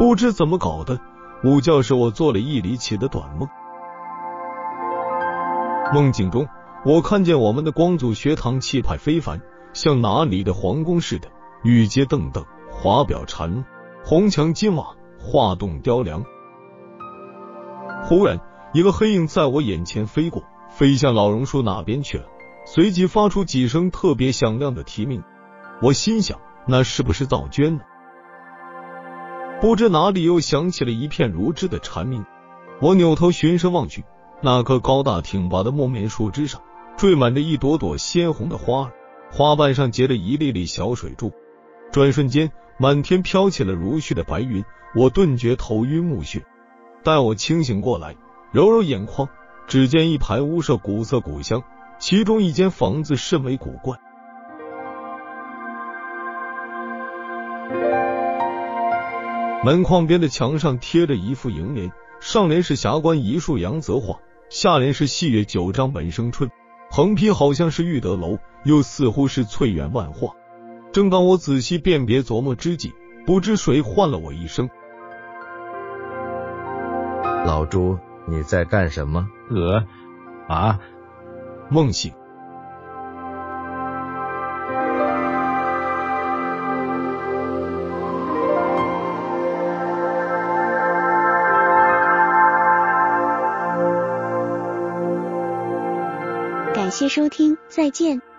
不知怎么搞的，午觉时我做了一离奇的短梦。梦境中，我看见我们的光祖学堂气派非凡，像哪里的皇宫似的，玉阶镫镫，华表缠露，红墙金瓦，画栋雕梁。忽然，一个黑影在我眼前飞过，飞向老榕树那边去了，随即发出几声特别响亮的啼鸣。我心想，那是不是赵娟呢？不知哪里又响起了一片如织的蝉鸣。我扭头循声望去，那棵高大挺拔的木棉树枝上缀满着一朵朵鲜红的花儿，花瓣上结着一粒粒小水珠。转瞬间，满天飘起了如絮的白云，我顿觉头晕目眩。待我清醒过来，揉揉眼眶，只见一排屋舍古色古香，其中一间房子甚为古怪。门框边的墙上贴着一副楹联，上联是“霞关一树杨泽画”，下联是“细月九章本生春”。横批好像是玉德楼，又似乎是翠园万画。正当我仔细辨别琢磨之际，不知谁唤了我一声：“老朱，你在干什么？”呃，啊，梦醒。感谢收听，再见。